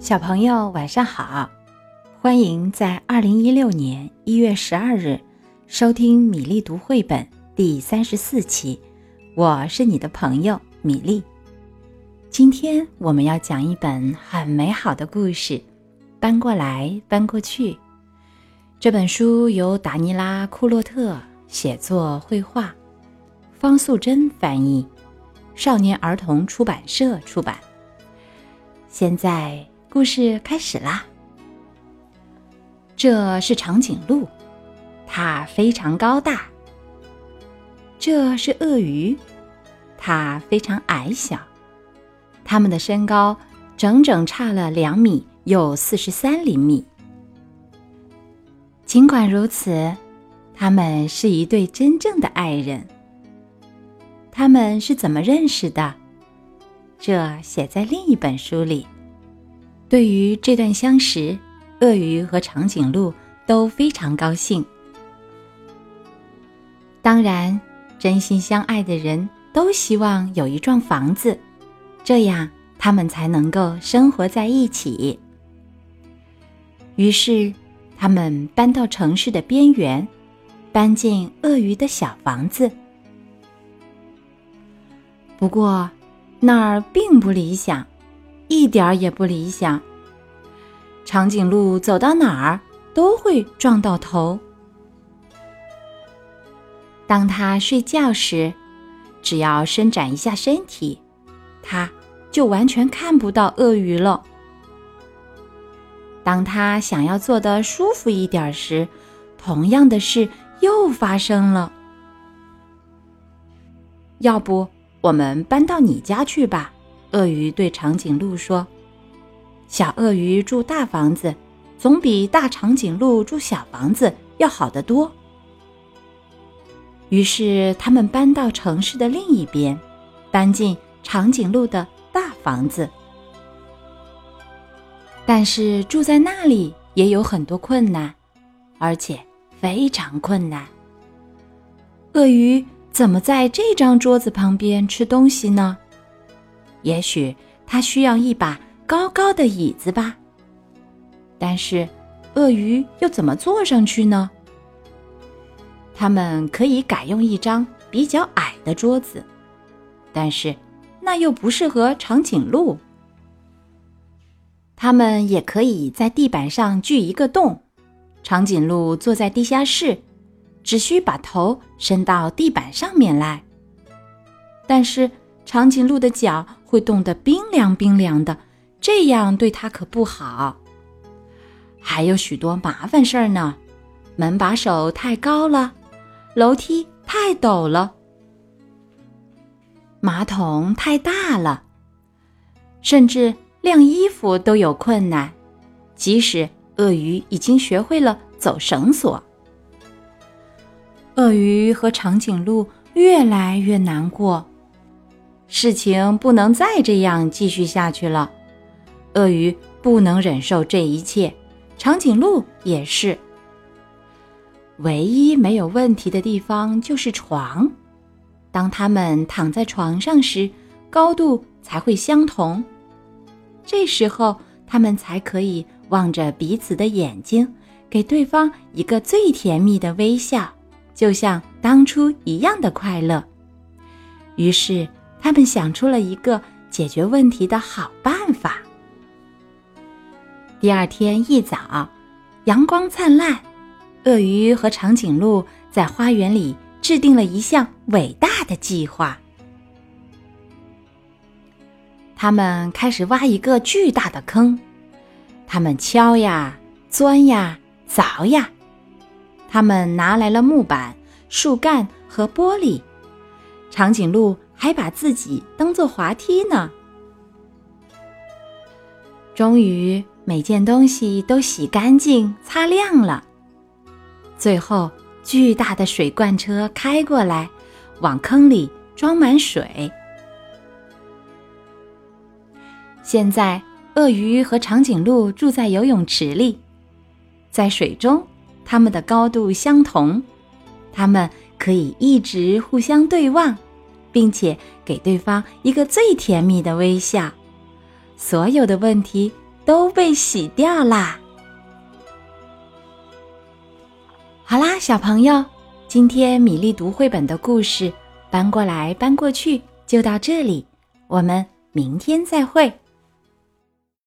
小朋友晚上好，欢迎在二零一六年一月十二日收听米粒读绘本第三十四期。我是你的朋友米粒。今天我们要讲一本很美好的故事，搬过来搬过去。这本书由达尼拉·库洛特写作、绘画，方素珍翻译，少年儿童出版社出版。现在。故事开始啦。这是长颈鹿，它非常高大。这是鳄鱼，它非常矮小。它们的身高整整差了两米又四十三厘米。尽管如此，他们是一对真正的爱人。他们是怎么认识的？这写在另一本书里。对于这段相识，鳄鱼和长颈鹿都非常高兴。当然，真心相爱的人都希望有一幢房子，这样他们才能够生活在一起。于是，他们搬到城市的边缘，搬进鳄鱼的小房子。不过，那儿并不理想。一点儿也不理想。长颈鹿走到哪儿都会撞到头。当它睡觉时，只要伸展一下身体，它就完全看不到鳄鱼了。当它想要坐得舒服一点时，同样的事又发生了。要不，我们搬到你家去吧。鳄鱼对长颈鹿说：“小鳄鱼住大房子，总比大长颈鹿住小房子要好得多。”于是他们搬到城市的另一边，搬进长颈鹿的大房子。但是住在那里也有很多困难，而且非常困难。鳄鱼怎么在这张桌子旁边吃东西呢？也许它需要一把高高的椅子吧。但是，鳄鱼又怎么坐上去呢？他们可以改用一张比较矮的桌子，但是那又不适合长颈鹿。他们也可以在地板上锯一个洞，长颈鹿坐在地下室，只需把头伸到地板上面来。但是。长颈鹿的脚会冻得冰凉冰凉的，这样对它可不好。还有许多麻烦事儿呢，门把手太高了，楼梯太陡了，马桶太大了，甚至晾衣服都有困难。即使鳄鱼已经学会了走绳索，鳄鱼和长颈鹿越来越难过。事情不能再这样继续下去了，鳄鱼不能忍受这一切，长颈鹿也是。唯一没有问题的地方就是床，当他们躺在床上时，高度才会相同，这时候他们才可以望着彼此的眼睛，给对方一个最甜蜜的微笑，就像当初一样的快乐。于是。他们想出了一个解决问题的好办法。第二天一早，阳光灿烂，鳄鱼和长颈鹿在花园里制定了一项伟大的计划。他们开始挖一个巨大的坑，他们敲呀、钻呀、凿呀，他们拿来了木板、树干和玻璃。长颈鹿。还把自己当做滑梯呢。终于，每件东西都洗干净、擦亮了。最后，巨大的水罐车开过来，往坑里装满水。现在，鳄鱼和长颈鹿住在游泳池里，在水中，它们的高度相同，它们可以一直互相对望。并且给对方一个最甜蜜的微笑，所有的问题都被洗掉啦。好啦，小朋友，今天米粒读绘本的故事搬过来搬过去就到这里，我们明天再会。